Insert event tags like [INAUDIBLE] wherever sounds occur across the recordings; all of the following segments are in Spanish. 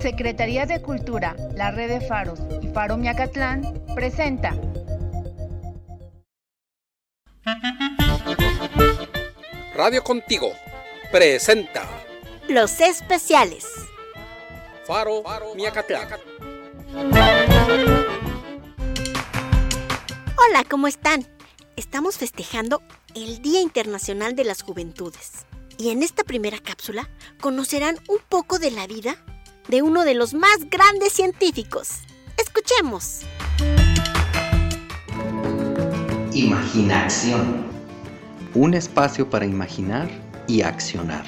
Secretaría de Cultura, la Red de Faros y Faro Miacatlán presenta Radio Contigo presenta Los especiales. Faro, Miacatlán. Hola, ¿cómo están? Estamos festejando el Día Internacional de las Juventudes. Y en esta primera cápsula conocerán un poco de la vida de uno de los más grandes científicos. Escuchemos. Imaginación. Un espacio para imaginar y accionar.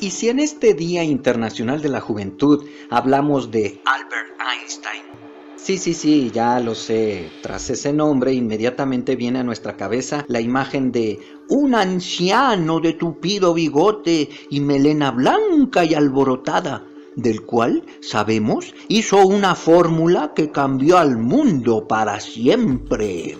Y si en este Día Internacional de la Juventud hablamos de Albert Einstein, Sí, sí, sí, ya lo sé. Tras ese nombre inmediatamente viene a nuestra cabeza la imagen de un anciano de tupido bigote y melena blanca y alborotada, del cual, sabemos, hizo una fórmula que cambió al mundo para siempre.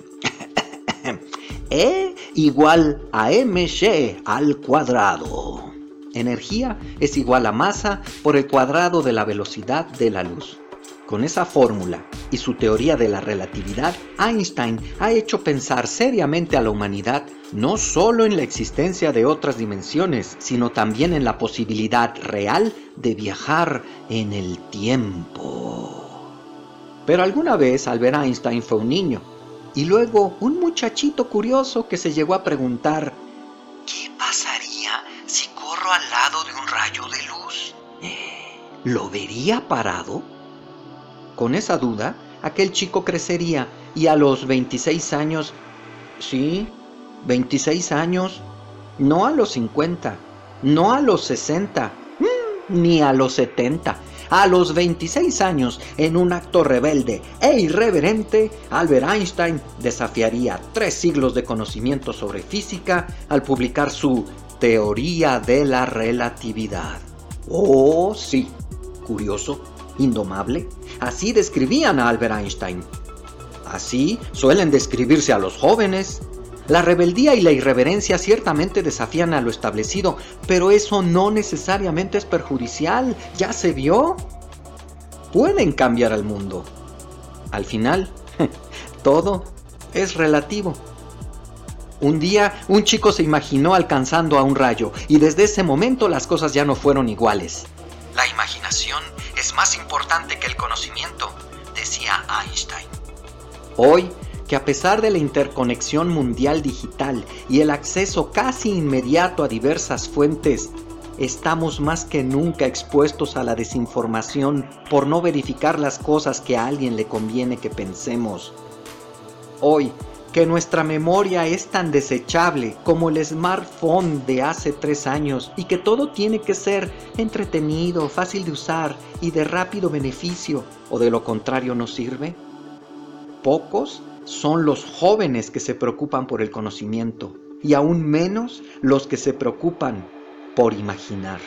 [LAUGHS] E igual a mc al cuadrado. Energía es igual a masa por el cuadrado de la velocidad de la luz. Con esa fórmula y su teoría de la relatividad, Einstein ha hecho pensar seriamente a la humanidad no solo en la existencia de otras dimensiones, sino también en la posibilidad real de viajar en el tiempo. Pero alguna vez Albert Einstein fue un niño y luego un muchachito curioso que se llegó a preguntar, ¿qué pasaría si corro al lado de un rayo de luz? ¿Lo vería parado? Con esa duda, aquel chico crecería y a los 26 años, sí, 26 años, no a los 50, no a los 60, mm, ni a los 70. A los 26 años, en un acto rebelde e irreverente, Albert Einstein desafiaría tres siglos de conocimiento sobre física al publicar su Teoría de la Relatividad. Oh, sí, curioso, indomable. Así describían a Albert Einstein. Así suelen describirse a los jóvenes. La rebeldía y la irreverencia ciertamente desafían a lo establecido, pero eso no necesariamente es perjudicial, ya se vio. Pueden cambiar al mundo. Al final, [LAUGHS] todo es relativo. Un día, un chico se imaginó alcanzando a un rayo y desde ese momento las cosas ya no fueron iguales. La imaginación más importante que el conocimiento, decía Einstein. Hoy, que a pesar de la interconexión mundial digital y el acceso casi inmediato a diversas fuentes, estamos más que nunca expuestos a la desinformación por no verificar las cosas que a alguien le conviene que pensemos. Hoy, que nuestra memoria es tan desechable como el smartphone de hace tres años y que todo tiene que ser entretenido, fácil de usar y de rápido beneficio, o de lo contrario no sirve? Pocos son los jóvenes que se preocupan por el conocimiento y aún menos los que se preocupan por imaginar.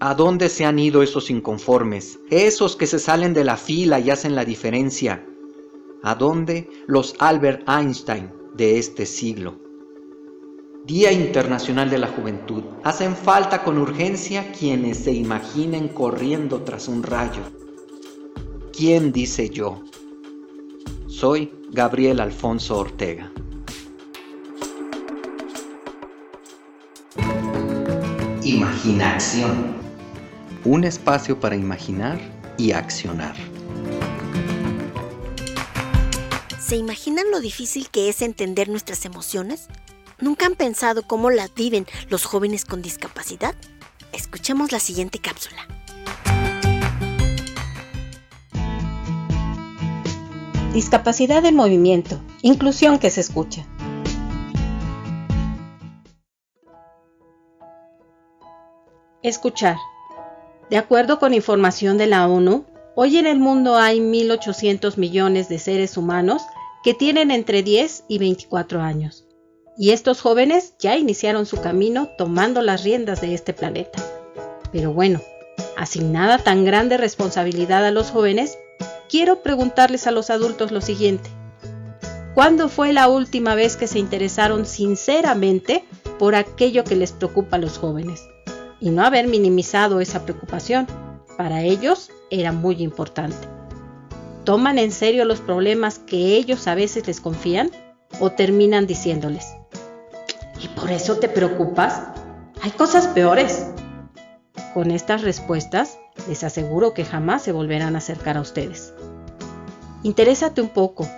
¿A dónde se han ido esos inconformes? Esos que se salen de la fila y hacen la diferencia a dónde los Albert Einstein de este siglo. Día Internacional de la Juventud. Hacen falta con urgencia quienes se imaginen corriendo tras un rayo. ¿Quién dice yo? Soy Gabriel Alfonso Ortega. Imaginación. Un espacio para imaginar y accionar. ¿Se imaginan lo difícil que es entender nuestras emociones? ¿Nunca han pensado cómo las viven los jóvenes con discapacidad? Escuchemos la siguiente cápsula. Discapacidad en movimiento, inclusión que se escucha. Escuchar. De acuerdo con información de la ONU, hoy en el mundo hay 1.800 millones de seres humanos que tienen entre 10 y 24 años. Y estos jóvenes ya iniciaron su camino tomando las riendas de este planeta. Pero bueno, asignada tan grande responsabilidad a los jóvenes, quiero preguntarles a los adultos lo siguiente. ¿Cuándo fue la última vez que se interesaron sinceramente por aquello que les preocupa a los jóvenes y no haber minimizado esa preocupación. Para ellos era muy importante. ¿Toman en serio los problemas que ellos a veces les confían o terminan diciéndoles, ¿y por eso te preocupas? Hay cosas peores. Con estas respuestas les aseguro que jamás se volverán a acercar a ustedes. Interésate un poco,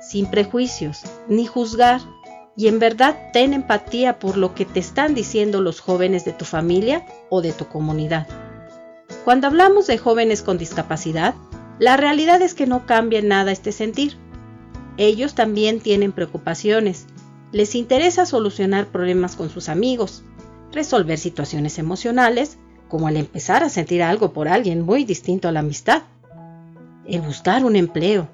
sin prejuicios, ni juzgar, y en verdad ten empatía por lo que te están diciendo los jóvenes de tu familia o de tu comunidad. Cuando hablamos de jóvenes con discapacidad, la realidad es que no cambia nada este sentir. Ellos también tienen preocupaciones, les interesa solucionar problemas con sus amigos, resolver situaciones emocionales, como el empezar a sentir algo por alguien muy distinto a la amistad, el buscar un empleo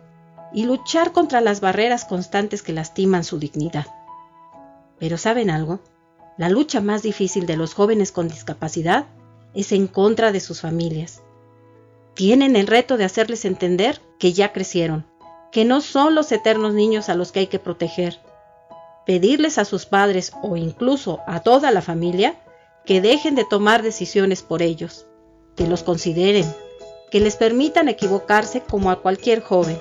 y luchar contra las barreras constantes que lastiman su dignidad. Pero ¿saben algo? La lucha más difícil de los jóvenes con discapacidad es en contra de sus familias. Tienen el reto de hacerles entender que ya crecieron, que no son los eternos niños a los que hay que proteger. Pedirles a sus padres o incluso a toda la familia que dejen de tomar decisiones por ellos, que los consideren, que les permitan equivocarse como a cualquier joven.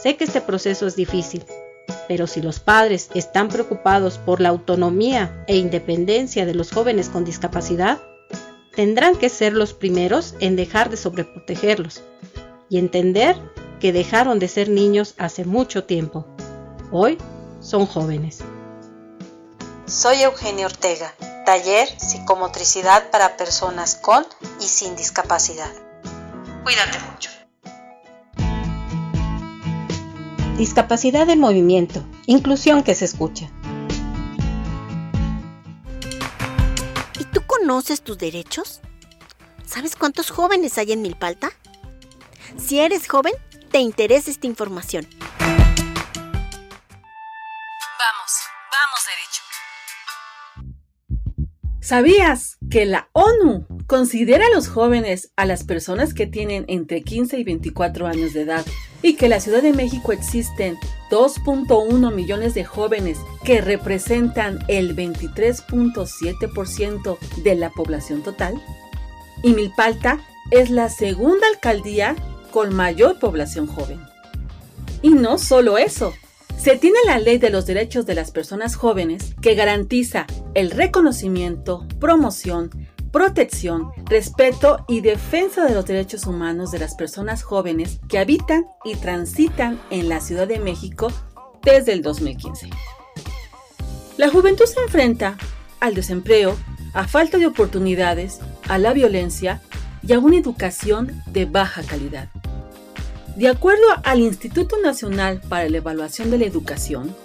Sé que este proceso es difícil, pero si los padres están preocupados por la autonomía e independencia de los jóvenes con discapacidad, tendrán que ser los primeros en dejar de sobreprotegerlos y entender que dejaron de ser niños hace mucho tiempo. Hoy son jóvenes. Soy Eugenio Ortega, taller psicomotricidad para personas con y sin discapacidad. Cuídate mucho. Discapacidad en movimiento, inclusión que se escucha. Conoces tus derechos? ¿Sabes cuántos jóvenes hay en Milpalta? Si eres joven, te interesa esta información. Vamos, vamos derecho. ¿Sabías que la ONU considera a los jóvenes a las personas que tienen entre 15 y 24 años de edad y que en la Ciudad de México existen 2.1 millones de jóvenes que representan el 23.7% de la población total? Y Milpalta es la segunda alcaldía con mayor población joven. Y no solo eso, se tiene la ley de los derechos de las personas jóvenes que garantiza el reconocimiento, promoción, protección, respeto y defensa de los derechos humanos de las personas jóvenes que habitan y transitan en la Ciudad de México desde el 2015. La juventud se enfrenta al desempleo, a falta de oportunidades, a la violencia y a una educación de baja calidad. De acuerdo al Instituto Nacional para la Evaluación de la Educación,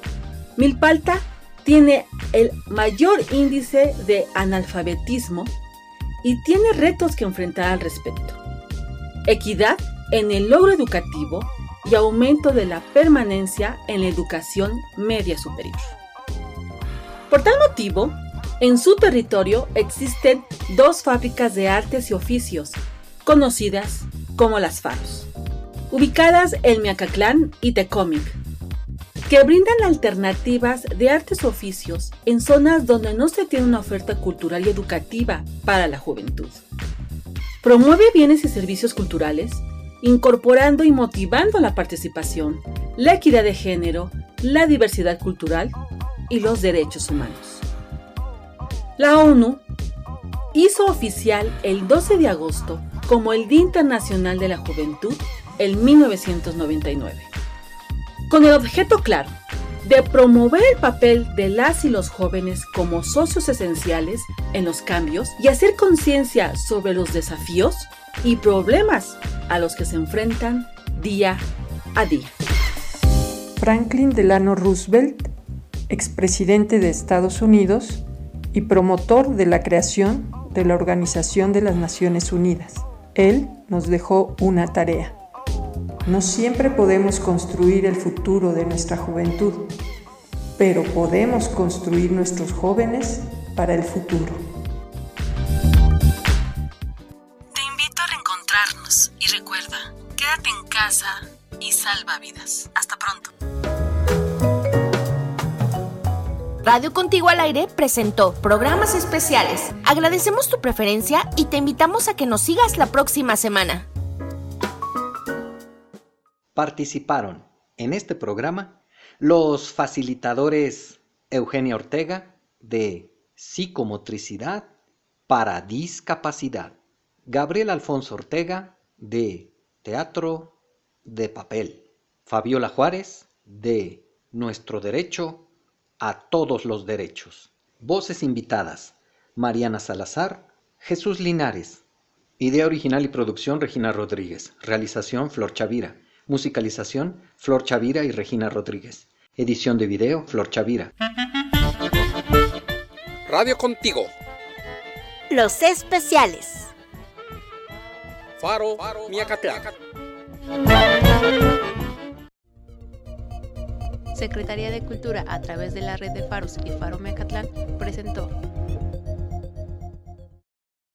Milpalta tiene el mayor índice de analfabetismo y tiene retos que enfrentar al respecto. Equidad en el logro educativo y aumento de la permanencia en la educación media superior. Por tal motivo, en su territorio existen dos fábricas de artes y oficios, conocidas como las Faros, ubicadas en Miacatlán y Tecómic, que brindan alternativas de artes oficios en zonas donde no se tiene una oferta cultural y educativa para la juventud. Promueve bienes y servicios culturales, incorporando y motivando la participación, la equidad de género, la diversidad cultural y los derechos humanos. La ONU hizo oficial el 12 de agosto como el Día Internacional de la Juventud en 1999 con el objeto claro de promover el papel de las y los jóvenes como socios esenciales en los cambios y hacer conciencia sobre los desafíos y problemas a los que se enfrentan día a día. Franklin Delano Roosevelt, expresidente de Estados Unidos y promotor de la creación de la Organización de las Naciones Unidas. Él nos dejó una tarea no siempre podemos construir el futuro de nuestra juventud, pero podemos construir nuestros jóvenes para el futuro. Te invito a reencontrarnos y recuerda, quédate en casa y salva vidas. Hasta pronto. Radio Contigo al Aire presentó programas especiales. Agradecemos tu preferencia y te invitamos a que nos sigas la próxima semana. Participaron en este programa los facilitadores Eugenia Ortega de Psicomotricidad para Discapacidad, Gabriel Alfonso Ortega de Teatro de Papel, Fabiola Juárez de Nuestro Derecho a Todos los Derechos. Voces invitadas, Mariana Salazar, Jesús Linares. Idea original y producción, Regina Rodríguez. Realización, Flor Chavira. Musicalización, Flor Chavira y Regina Rodríguez. Edición de video, Flor Chavira. Radio Contigo. Los especiales. Faro, Miacatlán. Secretaría de Cultura a través de la red de Faros y Faro Mecatlán presentó